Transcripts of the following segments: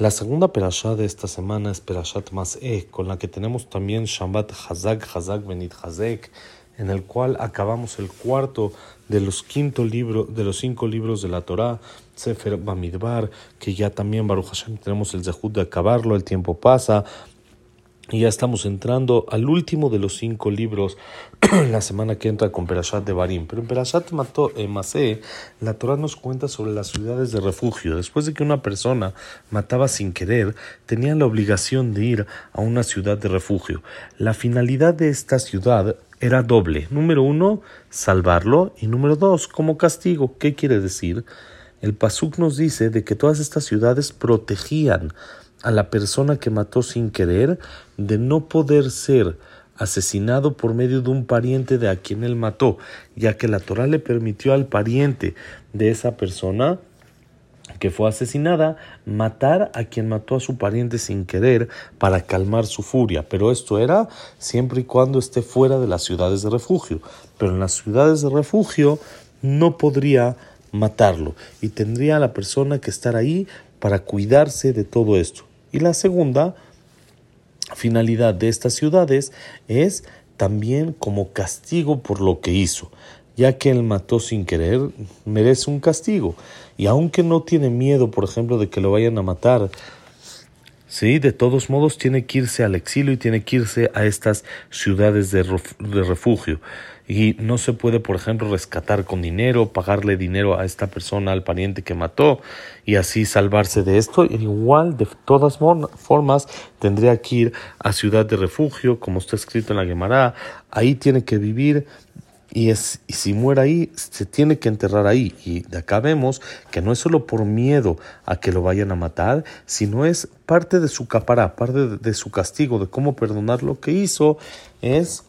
La segunda perashá de esta semana es Perashat Mas'eh, con la que tenemos también Shambat Hazak, Hazak Benit Hazek, en el cual acabamos el cuarto de los, quinto libro, de los cinco libros de la Torá, Sefer Bamidbar, que ya también Baruch Hashem tenemos el zehut de acabarlo, el tiempo pasa, y ya estamos entrando al último de los cinco libros la semana que entra con Perashat de Barim. Pero en Perashat eh, Masé, la Torah nos cuenta sobre las ciudades de refugio. Después de que una persona mataba sin querer, tenía la obligación de ir a una ciudad de refugio. La finalidad de esta ciudad era doble. Número uno, salvarlo. Y número dos, como castigo. ¿Qué quiere decir? El Pasuk nos dice de que todas estas ciudades protegían a la persona que mató sin querer de no poder ser asesinado por medio de un pariente de a quien él mató, ya que la Torah le permitió al pariente de esa persona que fue asesinada matar a quien mató a su pariente sin querer para calmar su furia. Pero esto era siempre y cuando esté fuera de las ciudades de refugio. Pero en las ciudades de refugio no podría matarlo y tendría la persona que estar ahí para cuidarse de todo esto. Y la segunda finalidad de estas ciudades es también como castigo por lo que hizo, ya que él mató sin querer, merece un castigo. Y aunque no tiene miedo, por ejemplo, de que lo vayan a matar, sí, de todos modos tiene que irse al exilio y tiene que irse a estas ciudades de, refugio y no se puede, por ejemplo, rescatar con dinero, pagarle dinero a esta persona, al pariente que mató y así salvarse de esto. Igual, de todas formas, tendría que ir a ciudad de refugio, como está escrito en la Gemara. Ahí tiene que vivir y, es, y si muere ahí, se tiene que enterrar ahí. Y de acá vemos que no es solo por miedo a que lo vayan a matar, sino es parte de su capará, parte de su castigo, de cómo perdonar lo que hizo, es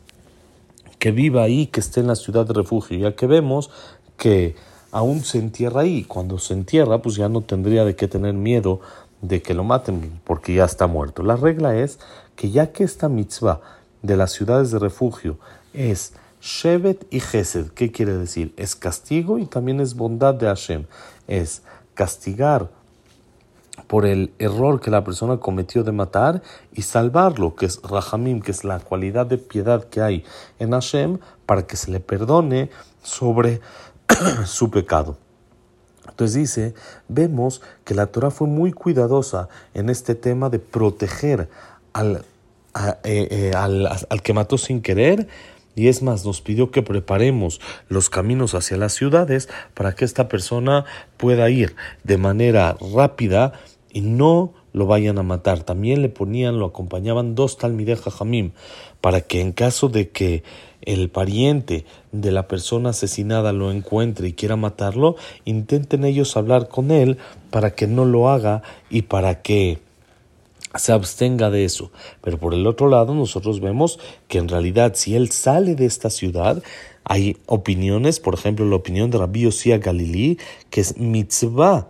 que viva ahí, que esté en la ciudad de refugio, ya que vemos que aún se entierra ahí. Cuando se entierra, pues ya no tendría de qué tener miedo de que lo maten, porque ya está muerto. La regla es que ya que esta mitzvah de las ciudades de refugio es Shevet y Gesed, ¿qué quiere decir? Es castigo y también es bondad de Hashem. Es castigar por el error que la persona cometió de matar y salvarlo, que es Rahamim, que es la cualidad de piedad que hay en Hashem, para que se le perdone sobre su pecado. Entonces dice, vemos que la Torah fue muy cuidadosa en este tema de proteger al, eh, eh, al, al que mató sin querer, es más, nos pidió que preparemos los caminos hacia las ciudades para que esta persona pueda ir de manera rápida y no lo vayan a matar. También le ponían, lo acompañaban dos talmideh jamim para que en caso de que el pariente de la persona asesinada lo encuentre y quiera matarlo, intenten ellos hablar con él para que no lo haga y para que se abstenga de eso. Pero por el otro lado, nosotros vemos que en realidad si él sale de esta ciudad, hay opiniones, por ejemplo, la opinión de Rabbi Yosía Galilí, que es mitzvah,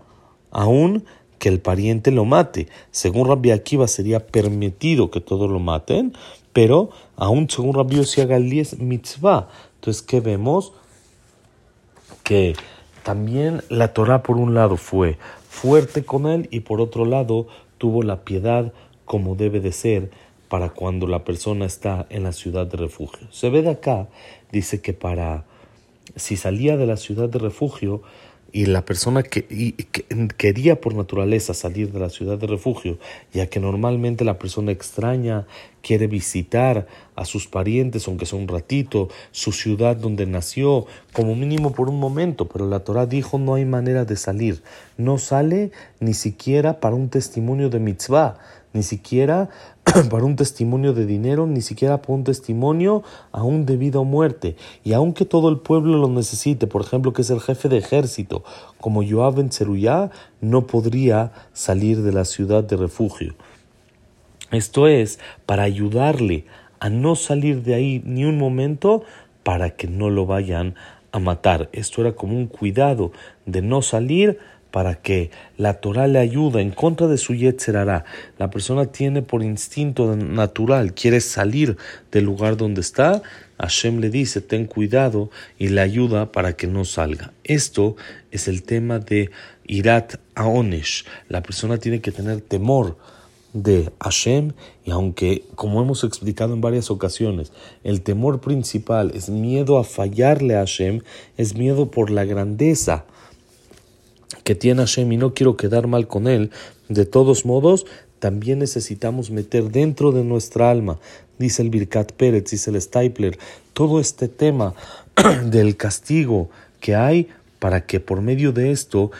aún que el pariente lo mate. Según Rabbi Akiva sería permitido que todos lo maten, pero aún según Rabbi Yossi Galí es mitzvah. Entonces, ¿qué vemos? Que también la Torah por un lado fue fuerte con él y por otro lado tuvo la piedad como debe de ser para cuando la persona está en la ciudad de refugio. Se ve de acá, dice que para si salía de la ciudad de refugio, y la persona que, quería por naturaleza salir de la ciudad de refugio, ya que normalmente la persona extraña quiere visitar a sus parientes, aunque sea un ratito, su ciudad donde nació, como mínimo por un momento, pero la Torah dijo no hay manera de salir, no sale ni siquiera para un testimonio de mitzvah, ni siquiera para un testimonio de dinero, ni siquiera para un testimonio aún de vida o muerte. Y aunque todo el pueblo lo necesite, por ejemplo, que es el jefe de ejército, como Joab en Zeruyá, no podría salir de la ciudad de refugio. Esto es para ayudarle a no salir de ahí ni un momento para que no lo vayan a matar. Esto era como un cuidado de no salir para que la Torah le ayude en contra de su Yetzerara. La persona tiene por instinto natural, quiere salir del lugar donde está. Hashem le dice, ten cuidado y le ayuda para que no salga. Esto es el tema de Irat Aonesh. La persona tiene que tener temor de Hashem y aunque, como hemos explicado en varias ocasiones, el temor principal es miedo a fallarle a Hashem, es miedo por la grandeza tiene Hashem y no quiero quedar mal con él, de todos modos, también necesitamos meter dentro de nuestra alma, dice el Birkat Pérez, dice el Stapler, todo este tema del castigo que hay para que por medio de esto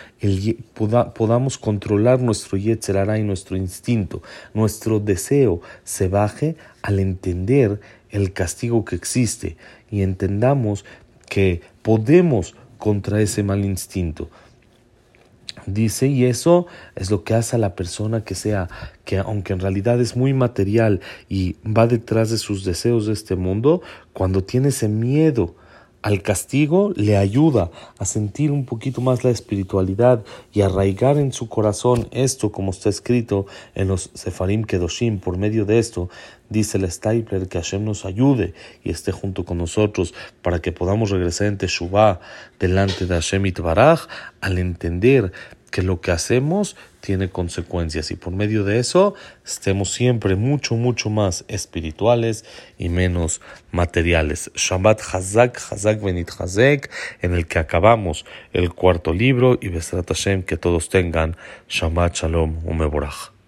podamos controlar nuestro Yetzerara nuestro instinto, nuestro deseo se baje al entender el castigo que existe y entendamos que podemos contra ese mal instinto. Dice, y eso es lo que hace a la persona que sea, que aunque en realidad es muy material y va detrás de sus deseos de este mundo, cuando tiene ese miedo al castigo le ayuda a sentir un poquito más la espiritualidad y arraigar en su corazón esto como está escrito en los Sefarim Kedoshim. Por medio de esto, dice el Stapler que Hashem nos ayude y esté junto con nosotros para que podamos regresar en Teshuvah delante de Hashem Itbaraj al entender que lo que hacemos tiene consecuencias y por medio de eso estemos siempre mucho, mucho más espirituales y menos materiales. Shabbat Hazak, Hazak Benit Hazek, en el que acabamos el cuarto libro y Besrat Hashem, que todos tengan Shabbat Shalom Umeborach.